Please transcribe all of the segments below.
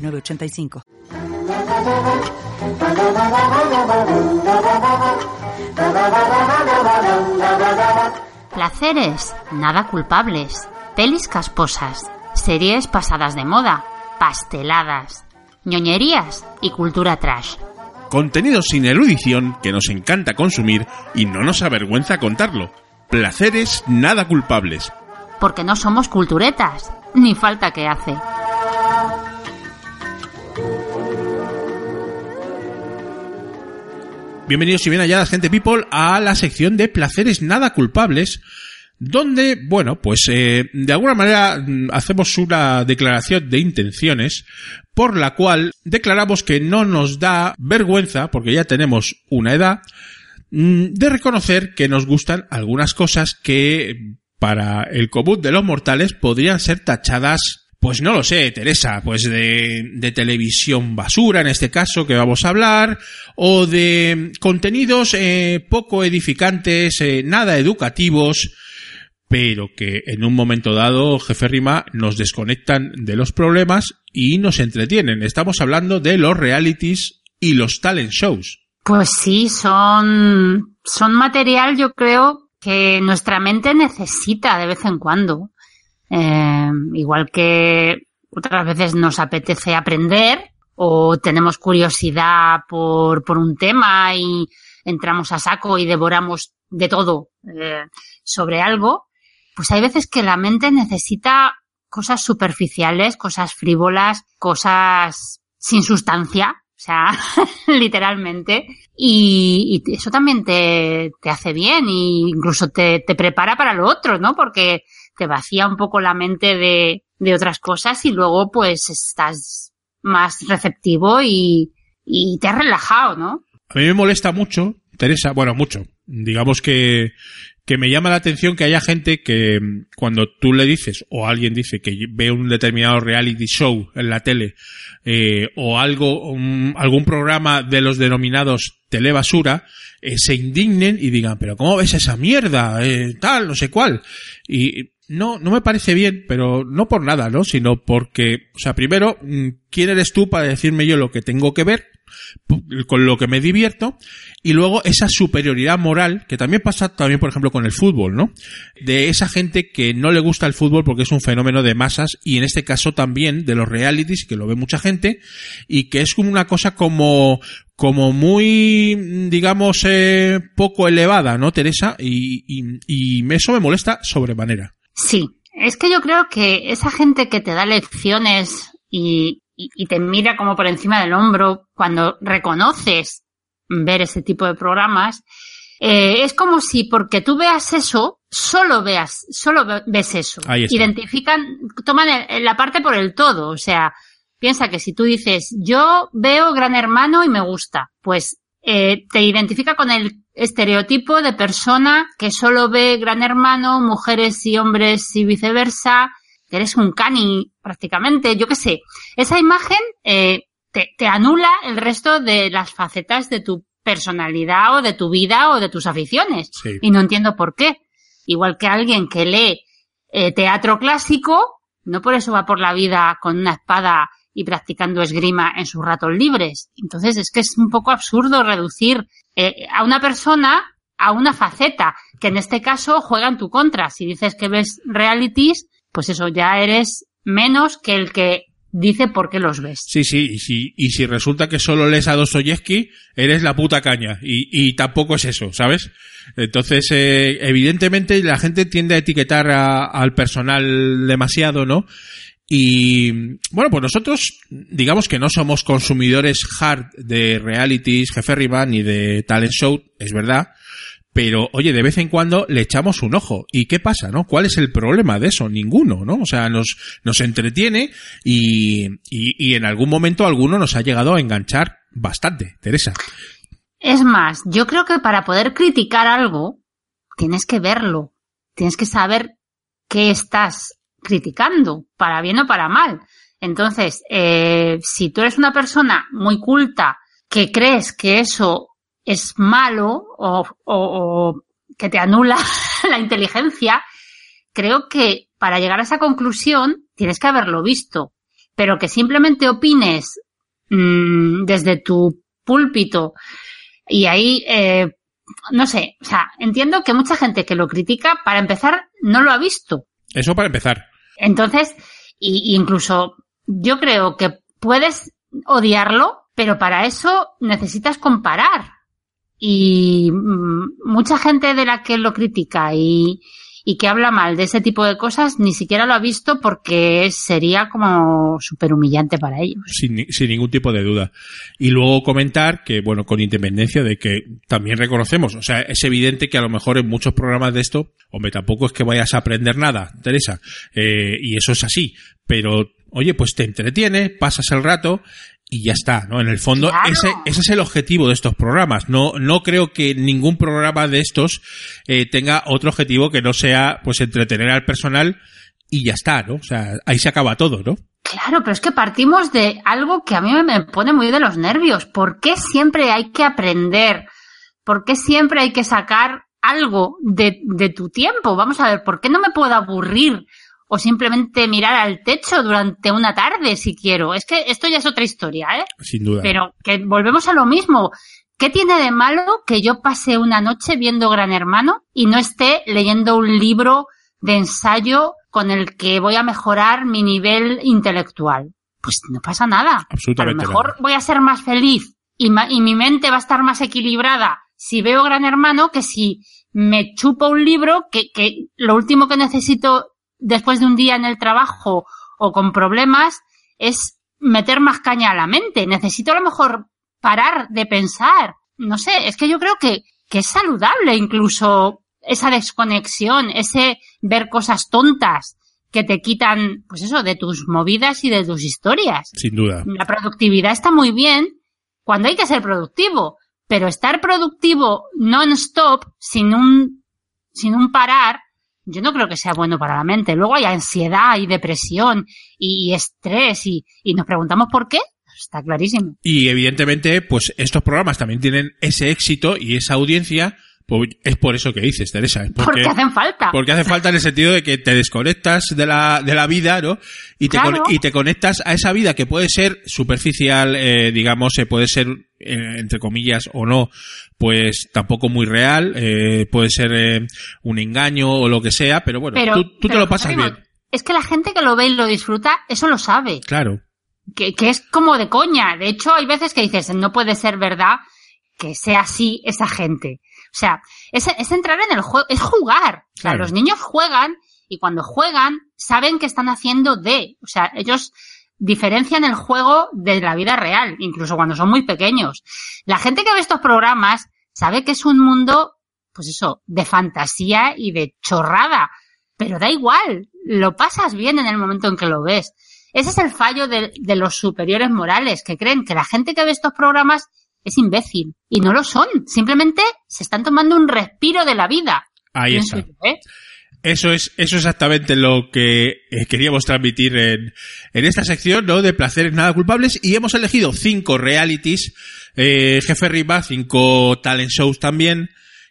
906985. Placeres, nada culpables. Pelis casposas. Series pasadas de moda. Pasteladas. ñoñerías y cultura trash. Contenido sin erudición que nos encanta consumir y no nos avergüenza contarlo. Placeres nada culpables. Porque no somos culturetas. Ni falta que hace. Bienvenidos y bien halladas, gente people, a la sección de placeres nada culpables, donde, bueno, pues eh, de alguna manera mm, hacemos una declaración de intenciones por la cual declaramos que no nos da vergüenza, porque ya tenemos una edad, mm, de reconocer que nos gustan algunas cosas que para el común de los mortales podrían ser tachadas pues no lo sé, Teresa, pues de, de, televisión basura en este caso que vamos a hablar, o de contenidos eh, poco edificantes, eh, nada educativos, pero que en un momento dado, jefe Rima, nos desconectan de los problemas y nos entretienen. Estamos hablando de los realities y los talent shows. Pues sí, son, son material yo creo que nuestra mente necesita de vez en cuando eh, igual que otras veces nos apetece aprender o tenemos curiosidad por, por un tema y entramos a saco y devoramos de todo eh, sobre algo, pues hay veces que la mente necesita cosas superficiales, cosas frívolas, cosas sin sustancia, o sea, literalmente. Y, y, eso también te, te hace bien e incluso te, te prepara para lo otro, ¿no? Porque te vacía un poco la mente de, de otras cosas y luego pues estás más receptivo y, y te has relajado, ¿no? A mí me molesta mucho, Teresa, bueno, mucho. Digamos que, que me llama la atención que haya gente que cuando tú le dices o alguien dice que ve un determinado reality show en la tele eh, o algo algún programa de los denominados telebasura eh, se indignen y digan pero cómo ves esa mierda eh, tal no sé cuál y no, no me parece bien, pero no por nada, ¿no? Sino porque, o sea, primero, mm, ¿quién eres tú para decirme yo lo que tengo que ver? con lo que me divierto y luego esa superioridad moral que también pasa también por ejemplo con el fútbol no de esa gente que no le gusta el fútbol porque es un fenómeno de masas y en este caso también de los realities que lo ve mucha gente y que es como una cosa como como muy digamos eh, poco elevada no Teresa y, y, y eso me molesta sobremanera Sí, es que yo creo que esa gente que te da lecciones y, y, y, te mira como por encima del hombro cuando reconoces ver ese tipo de programas, eh, es como si porque tú veas eso, solo veas, solo ves eso. Identifican, toman el, la parte por el todo. O sea, piensa que si tú dices, yo veo Gran Hermano y me gusta, pues eh, te identifica con el estereotipo de persona que solo ve Gran Hermano, mujeres y hombres y viceversa, que eres un cani prácticamente, yo qué sé. Esa imagen eh, te, te, anula el resto de las facetas de tu personalidad o de tu vida o de tus aficiones. Sí. Y no entiendo por qué. Igual que alguien que lee eh, teatro clásico, no por eso va por la vida con una espada y practicando esgrima en sus ratos libres. Entonces es que es un poco absurdo reducir eh, a una persona a una faceta que en este caso juega en tu contra. Si dices que ves realities, pues eso ya eres menos que el que dice por qué los ves. Sí, sí, y si, y si resulta que solo lees a Dostoyevsky, eres la puta caña. Y, y tampoco es eso, ¿sabes? Entonces, eh, evidentemente la gente tiende a etiquetar a, al personal demasiado, ¿no? Y bueno, pues nosotros, digamos que no somos consumidores hard de realities, jefe arriba, ni de talent show, es verdad, pero oye, de vez en cuando le echamos un ojo. ¿Y qué pasa, no? ¿Cuál es el problema de eso? Ninguno, ¿no? O sea, nos, nos entretiene y, y, y en algún momento alguno nos ha llegado a enganchar bastante, Teresa. Es más, yo creo que para poder criticar algo, tienes que verlo. Tienes que saber qué estás criticando, para bien o para mal. Entonces, eh, si tú eres una persona muy culta que crees que eso es malo o, que te anula la inteligencia, creo que para llegar a esa conclusión tienes que haberlo visto. Pero que simplemente opines mmm, desde tu púlpito y ahí, eh, no sé, o sea, entiendo que mucha gente que lo critica, para empezar, no lo ha visto. Eso para empezar. Entonces, y, incluso yo creo que puedes odiarlo, pero para eso necesitas comparar. Y mmm, mucha gente de la que lo critica y, y que habla mal de ese tipo de cosas ni siquiera lo ha visto porque sería como súper humillante para ellos. Sin, sin, ningún tipo de duda. Y luego comentar que, bueno, con independencia de que también reconocemos, o sea, es evidente que a lo mejor en muchos programas de esto, hombre, tampoco es que vayas a aprender nada, Teresa, eh, y eso es así, pero oye, pues te entretiene, pasas el rato y ya está, ¿no? En el fondo, Claro. ese, ese es el objetivo de estos programas. No, no creo que ningún programa de estos eh, tenga otro objetivo que no sea, pues, entretener al personal y ya está, ¿no? O sea, ahí se acaba todo, ¿no? Claro, pero es que partimos de algo que a mí me pone muy de los nervios. ¿Por qué siempre hay que aprender? ¿Por qué siempre hay que sacar algo de, de tu tiempo? Vamos a ver, ¿por qué no me puedo aburrir? O simplemente mirar al techo durante una tarde si quiero. Es que esto ya es otra historia, ¿eh? Sin duda. Pero que volvemos a lo mismo. ¿Qué tiene de malo que yo pase una noche viendo Gran Hermano y no esté leyendo un libro de ensayo con el que voy a mejorar mi nivel intelectual? Pues no pasa nada. Absolutamente A lo mejor nada. voy a ser más feliz y, ma y mi mente va a estar más equilibrada si veo Gran Hermano que si me chupo un libro que, que lo último que necesito después de un día en el trabajo o con problemas es meter más caña a la mente. Necesito a lo mejor parar de pensar. No sé, es que yo creo que, que es saludable incluso esa desconexión, ese ver cosas tontas que te quitan, pues eso, de tus movidas y de tus historias. Sin duda. La productividad está muy bien cuando hay que ser productivo, pero estar productivo non-stop, sin un, sin un parar, yo no creo que sea bueno para la mente. Luego hay ansiedad y depresión y, estrés y, y, nos preguntamos por qué. Está clarísimo. Y evidentemente, pues estos programas también tienen ese éxito y esa audiencia. Pues es por eso que dices, Teresa. Es porque, porque hacen falta. Porque hace falta en el sentido de que te desconectas de la, de la vida, ¿no? Y te, Claro. con- y te conectas a esa vida que puede ser superficial, eh, digamos, eh, puede ser, eh, entre comillas, o no, pues tampoco muy real, puede ser un engaño o lo que sea, pero bueno, Pero, tú, tú te lo pasas bien. Es que la gente que lo ve y lo disfruta, eso lo sabe. Claro. que, que es como de coña. De hecho, hay veces que dices, no puede ser verdad que sea así esa gente. O sea, es, es entrar en el juego, es jugar. O sea, Claro. los niños juegan y cuando juegan saben que están haciendo de. O sea, ellos diferencian el juego de la vida real, incluso cuando son muy pequeños. La gente que ve estos programas sabe que es un mundo, pues eso, de fantasía y de chorrada. Pero da igual, lo pasas bien en el momento en que lo ves. Ese es el fallo de, de los superiores morales, que creen que la gente que ve estos programas es imbécil. Y no lo son. Simplemente se están tomando un respiro de la vida. Ahí está. yo, ¿eh? Eso es, eso es exactamente lo que eh, queríamos transmitir en, en esta sección, ¿no? De placeres nada culpables. Y hemos elegido cinco realities, eh, jefe Riva, cinco talent shows también,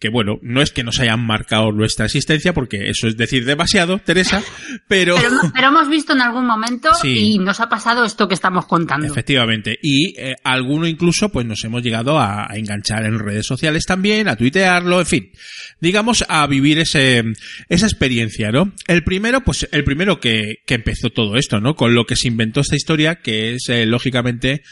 que bueno, no es que nos hayan marcado nuestra existencia, porque eso es decir demasiado, Teresa, pero... Pero, pero hemos visto en algún momento Sí. y nos ha pasado esto que estamos contando. Efectivamente. Y eh, alguno incluso, pues nos hemos llegado a, a enganchar en redes sociales también, a tuitearlo, en fin. Digamos, a vivir ese, esa experiencia, ¿no? El primero, pues el primero que, que empezó todo esto, ¿no? Con lo que se inventó esta historia, que es, eh, lógicamente,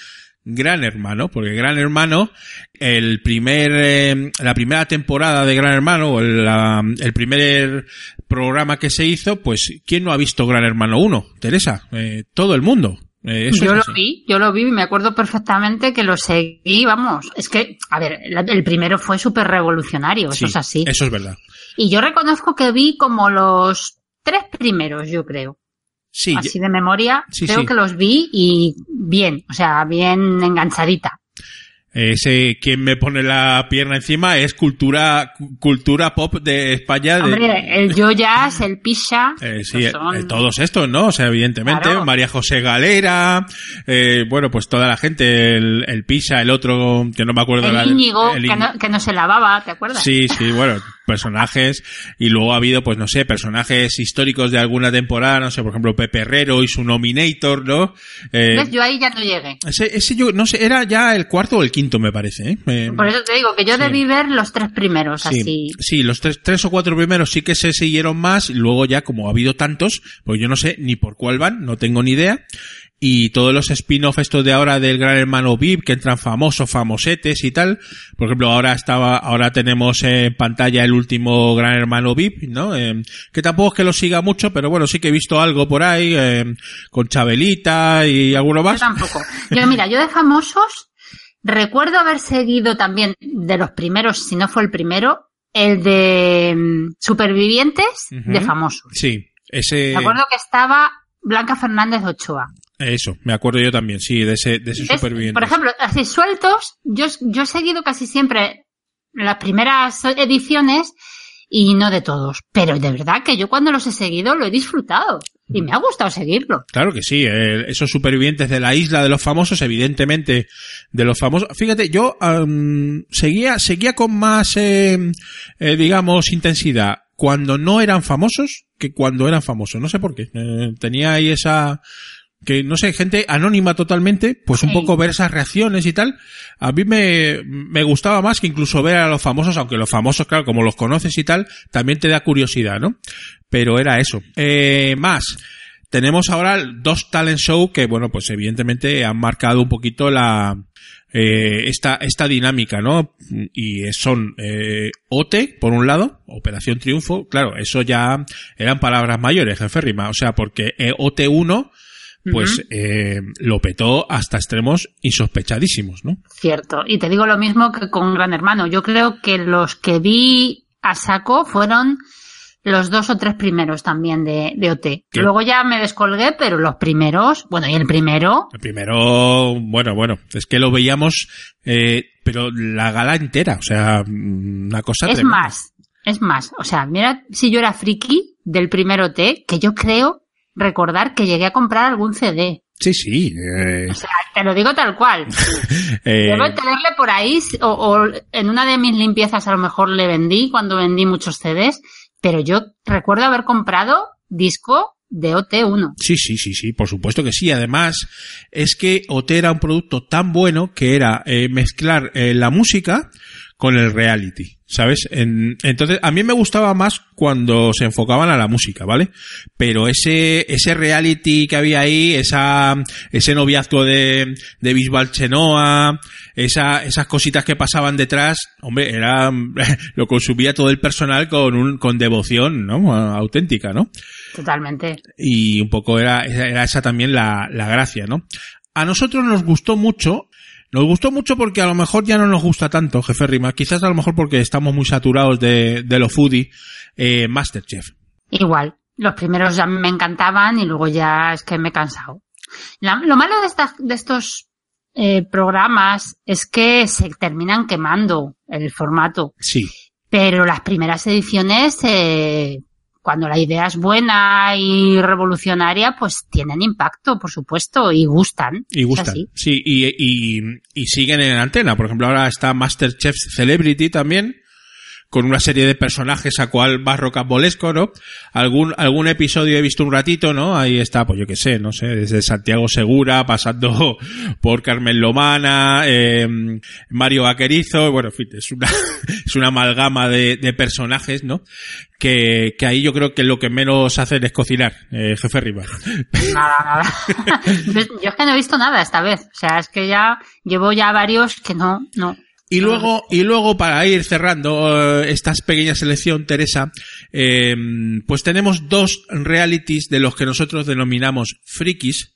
Gran Hermano, porque Gran Hermano, el primer, eh, la primera temporada de Gran Hermano, o el, la- el primer programa que se hizo, pues, ¿quién no ha visto Gran Hermano 1? Teresa, eh, todo el mundo. Eh, yo lo así. vi, yo lo vi y me acuerdo perfectamente que lo seguí, vamos. Es que, a ver, el primero fue súper revolucionario, Sí, eso es así. Eso es verdad. Y yo reconozco que vi como los tres primeros, yo creo. Sí, así de memoria, Sí, creo sí. que los vi y bien, o sea, bien enganchadita. ese quien me pone la pierna encima es cultura cu- cultura pop de España. de- Hombre, el Joyas, el Pisha, Eh, sí, son- eh, todos estos, ¿no? O sea, evidentemente, Claro. María José Galera, eh, bueno, pues toda la gente, el, el Pisa, el otro, que no me acuerdo la- el Íñigo, el que, no, que no se lavaba, ¿te acuerdas? Sí, sí, bueno, personajes, y luego ha habido, pues no sé, personajes históricos de alguna temporada, no sé, por ejemplo, Pepe Herrero y su Nominator, ¿no? Eh, ¿Ves? Yo ahí ya no llegué. ese, ese yo, no sé, era ya el cuarto o el quinto, me parece, ¿eh? Eh, Por eso te digo que yo sí. debí ver los tres primeros, Sí, así. sí, los tres, tres o cuatro primeros sí que se siguieron más, y luego ya como ha habido tantos, pues yo no sé ni por cuál van, no tengo ni idea. Y todos los spin-off estos de ahora del Gran Hermano VIP, que entran famosos, famosetes y tal. Por ejemplo, ahora estaba, ahora tenemos en pantalla el último Gran Hermano VIP, ¿no? Eh, que tampoco es que lo siga mucho, pero bueno, sí que he visto algo por ahí, eh, con Chabelita y alguno Yo más. tampoco. Yo, mira, yo de famosos recuerdo haber seguido también de los primeros, si no fue el primero, el de mm, Supervivientes de famosos. Sí, ese, Me acuerdo que estaba Blanca Fernández Ochoa. Eso, me acuerdo yo también, sí, de ese, de ese ¿Ves? superviviente. Por ejemplo, así sueltos, yo, yo he seguido casi siempre las primeras ediciones y no de todos. Pero de verdad que yo cuando los he seguido lo he disfrutado y me ha gustado seguirlo. Claro que sí, eh, esos supervivientes de la isla de los famosos, evidentemente de los famosos. Fíjate, yo am, seguía, seguía con más, eh, eh, digamos, intensidad cuando no eran famosos que cuando eran famosos. No sé por qué. Eh, tenía ahí esa, que no sé, gente anónima totalmente, pues un Sí. poco ver esas reacciones y tal. A mí me, me gustaba más que incluso ver a los famosos, aunque los famosos, claro, como los conoces y tal, también te da curiosidad, ¿no? Pero era eso. Eh, más. Tenemos ahora dos talent show que, bueno, pues evidentemente han marcado un poquito la, eh, esta, esta dinámica, ¿no? Y son, eh, OTE, por un lado, Operación Triunfo, claro, eso ya eran palabras mayores, jefe Rima, o sea, porque eh, OT1, pues, eh, lo petó hasta extremos insospechadísimos, ¿no? Cierto. Y te digo lo mismo que con Gran Hermano. Yo creo que los que vi a saco fueron los dos o tres primeros también de, de OT. ¿Qué? Luego ya me descolgué, pero los primeros, bueno, y el primero, El primero, bueno, bueno, es que lo veíamos, eh, pero la gala entera, o sea, una cosa es tremenda. más, es más. O sea, mira si yo era friki del primer OT, que yo creo recordar que llegué a comprar algún CD. Sí, sí. eh, O sea, te lo digo tal cual. eh, Debo tenerle por ahí, o, o en una de mis limpiezas a lo mejor le vendí cuando vendí muchos CDs, pero yo recuerdo haber comprado disco de OT1. Sí, sí, sí, sí, por supuesto que sí. Además, es que OT era un producto tan bueno que era eh, mezclar eh, la música con el reality, ¿sabes? En- entonces, a mí me gustaba más cuando se enfocaban a la música, ¿vale? Pero ese, ese reality que había ahí, esa, ese noviazgo de, de Bisbal Chenoa, esa, esas cositas que pasaban detrás, hombre, era, lo consumía todo el personal con un, con devoción, ¿no? Auténtica, ¿no? Totalmente. y un poco era, era esa también la, la gracia, ¿no? A nosotros nos gustó mucho, nos gustó mucho porque a lo mejor ya no nos gusta tanto, jefe Rima, quizás a lo mejor porque estamos muy saturados de, de lo foodie, eh, Masterchef. Igual. Los primeros ya me encantaban y luego ya es que me he cansado. La- lo malo de, estas, de estos eh, programas es que se terminan quemando el formato. Sí, Pero las primeras ediciones, eh, cuando la idea es buena y revolucionaria, pues tienen impacto, por supuesto, y gustan. y gustan. Sí, y, y, y siguen en antena. Por ejemplo, ahora está Masterchef Celebrity también, con una serie de personajes a cual más rocambolesco, ¿no? Algún, algún episodio he visto un ratito, ¿no? Ahí está, pues yo qué sé, no sé, desde Santiago Segura, pasando por Carmen Lomana, eh, Mario Vaquerizo, bueno, en fin, es una, es una amalgama de, de personajes, ¿no? Que, que ahí yo creo que lo que menos hacen es cocinar, eh, jefe Riva. Nada, nada. yo es que no he visto nada esta vez. O sea, es que ya llevo ya varios que no, no. Y luego, y luego para ir cerrando eh, esta pequeña selección, Teresa, eh, pues tenemos dos realities de los que nosotros denominamos frikis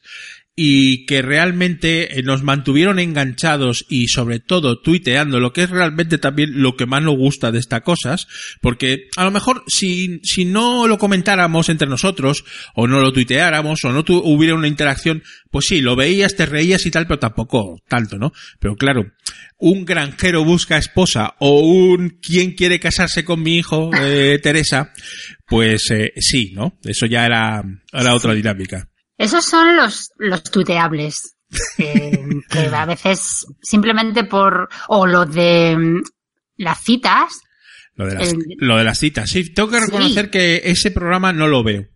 y que realmente eh, nos mantuvieron enganchados y sobre todo tuiteando, lo que es realmente también lo que más nos gusta de estas cosas, porque a lo mejor si, si no lo comentáramos entre nosotros, o no lo tuiteáramos, o no hubiera una interacción, pues sí, lo veías, te reías y tal, pero tampoco tanto, ¿no? Pero claro, un granjero busca esposa o un quién quiere casarse con mi hijo, eh, Teresa, pues eh, sí, ¿no? Eso ya era, era otra dinámica. Esos son los, los tuiteables. que a veces simplemente por, o lo de mm, las citas. Lo de las, lo de las citas, sí. Tengo que reconocer que ese programa no lo veo.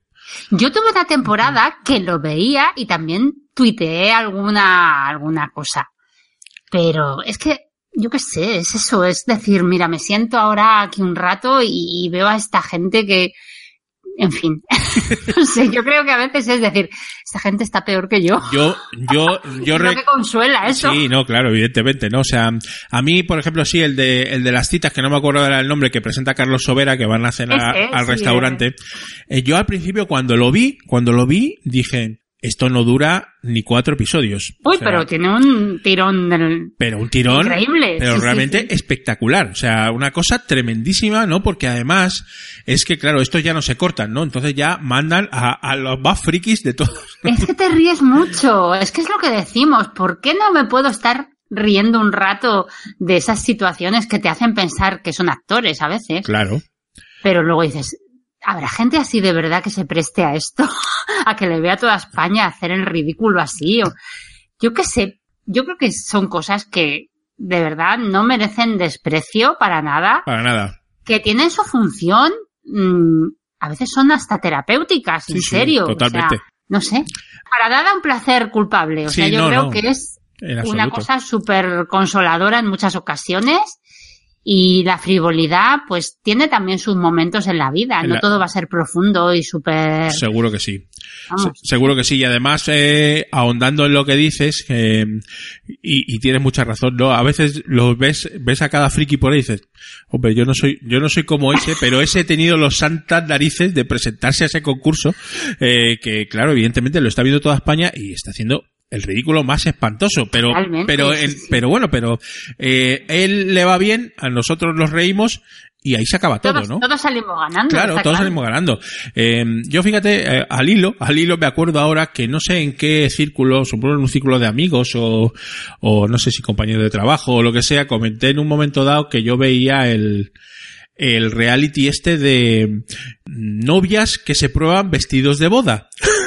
Yo tuve una temporada que lo veía y también tuiteé alguna, alguna cosa. Pero es que, yo qué sé, es eso, es decir, mira, me siento ahora aquí un rato y veo a esta gente que, en fin, no sé, yo creo que a veces es decir, esta gente está peor que yo. Yo, yo, yo creo que consuela eso. Sí, no, claro, evidentemente, ¿no? O sea, a mí, por ejemplo, sí, el de, el de las citas, que no me acuerdo era el nombre, que presenta Carlos Sobera, que van a cenar al restaurante. Eh, yo al principio cuando lo vi, cuando lo vi, dije, esto no dura ni cuatro episodios. Uy, pero tiene un tirón del... Pero un tirón... Increíble. Pero realmente espectacular. O sea, una cosa tremendísima, ¿no? Porque además es que, claro, estos ya no se cortan, ¿no? Entonces ya mandan a, a los más frikis de todos. Es que te ríes mucho. Es que es lo que decimos. ¿Por qué no me puedo estar riendo un rato de esas situaciones que te hacen pensar que son actores a veces? Claro. Pero luego dices, ¿Habrá gente así de verdad que se preste a esto? a que le vea toda España hacer el ridículo así. O, yo qué sé, yo creo que son cosas que de verdad no merecen desprecio para nada. Para nada. Que tienen su función, mm, a veces son hasta terapéuticas, en serio. totalmente. no sé. Para nada un placer culpable. O sea, yo creo que es una cosa súper consoladora en muchas ocasiones y la frivolidad, pues, tiene también sus momentos en la vida. no todo va a ser profundo y súper... Seguro que sí. seguro que sí. Y además, eh, ahondando en lo que dices, eh, y, y, tienes mucha razón, ¿no? A veces lo ves, ves a cada friki por ahí y dices, hombre, yo no soy, yo no soy como ese, pero ese he tenido los santas narices de presentarse a ese concurso, eh, que claro, evidentemente lo está viendo toda España y está haciendo el ridículo más espantoso, pero pero pero bueno, pero eh, él le va bien, a nosotros nos reímos y ahí se acaba todo, ¿no? Todos salimos ganando. Claro, todos salimos ganando. Eh, yo fíjate, eh, al hilo, al hilo me acuerdo ahora que no sé en qué círculo, supongo en un círculo de amigos o, o no sé si compañero de trabajo o lo que sea, comenté en un momento dado que yo veía el, el reality este de novias que se prueban vestidos de boda.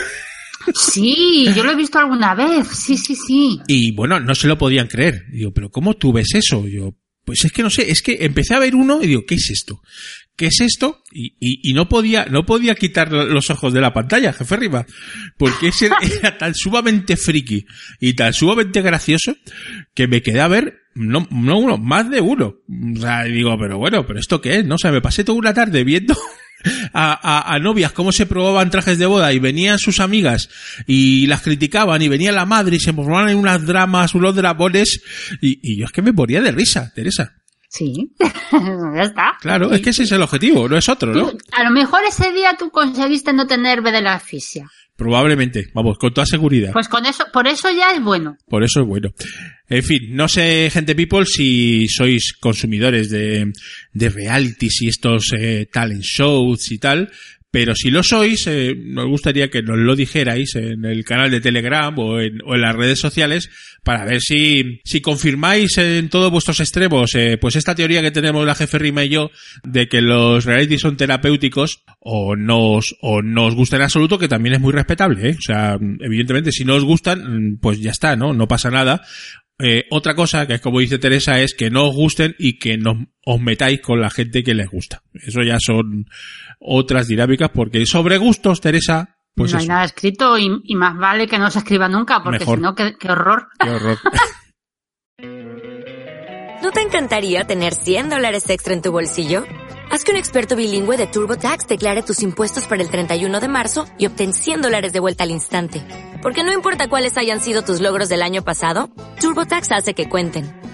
Sí, yo lo he visto alguna vez. Sí, sí, sí. Y bueno, no se lo podían creer. Digo, pero ¿cómo tú ves eso? Yo, pues es que no sé, es que empecé a ver uno y digo, ¿qué es esto? ¿Qué es esto? Y, y, y no podía, no podía quitar los ojos de la pantalla, jefe arriba. Porque ese era tan sumamente friki y tan sumamente gracioso que me quedé a ver no, no uno, más de uno. O sea, digo, pero bueno, pero esto qué es, ¿no? O sea, me pasé toda una tarde viendo a, a, novias cómo se probaban trajes de boda y venían sus amigas y las criticaban y venía la madre y se formaban en unas dramas, unos dragones y, y yo es que me moría de risa, Teresa. Sí, ya está. Claro, es que ese es el objetivo, no es otro, ¿no? a lo mejor ese día tú conseguiste no tener B de la asfixia. Probablemente, vamos, con toda seguridad. Pues con eso, por eso ya es bueno. Por eso es bueno. En fin, no sé, gente people, si sois consumidores de, de realities y estos eh, talent shows y tal, pero si lo sois, eh, nos gustaría que nos lo dijerais en el canal de Telegram o en, o en las redes sociales para ver si, si confirmáis en todos vuestros extremos, eh, pues esta teoría que tenemos la jefe Rima y yo de que los reality son terapéuticos o nos, o nos gusta en absoluto, que también es muy respetable, ¿eh? O sea, evidentemente si no os gustan, pues ya está, ¿no? No pasa nada. Eh, otra cosa, que es como dice Teresa, es que no os gusten y que no os metáis con la gente que les gusta. Eso ya son otras dinámicas, porque sobre gustos, Teresa, pues no hay nada escrito y, más vale que no se escriba nunca, porque si no, qué, horror. Qué horror. ¿No te encantaría tener 100 dólares extra en tu bolsillo? Haz que un experto bilingüe de TurboTax declare tus impuestos para el 31 de marzo y obtén 100 dólares de vuelta al instante. Porque no importa cuáles hayan sido tus logros del año pasado, TurboTax hace que cuenten.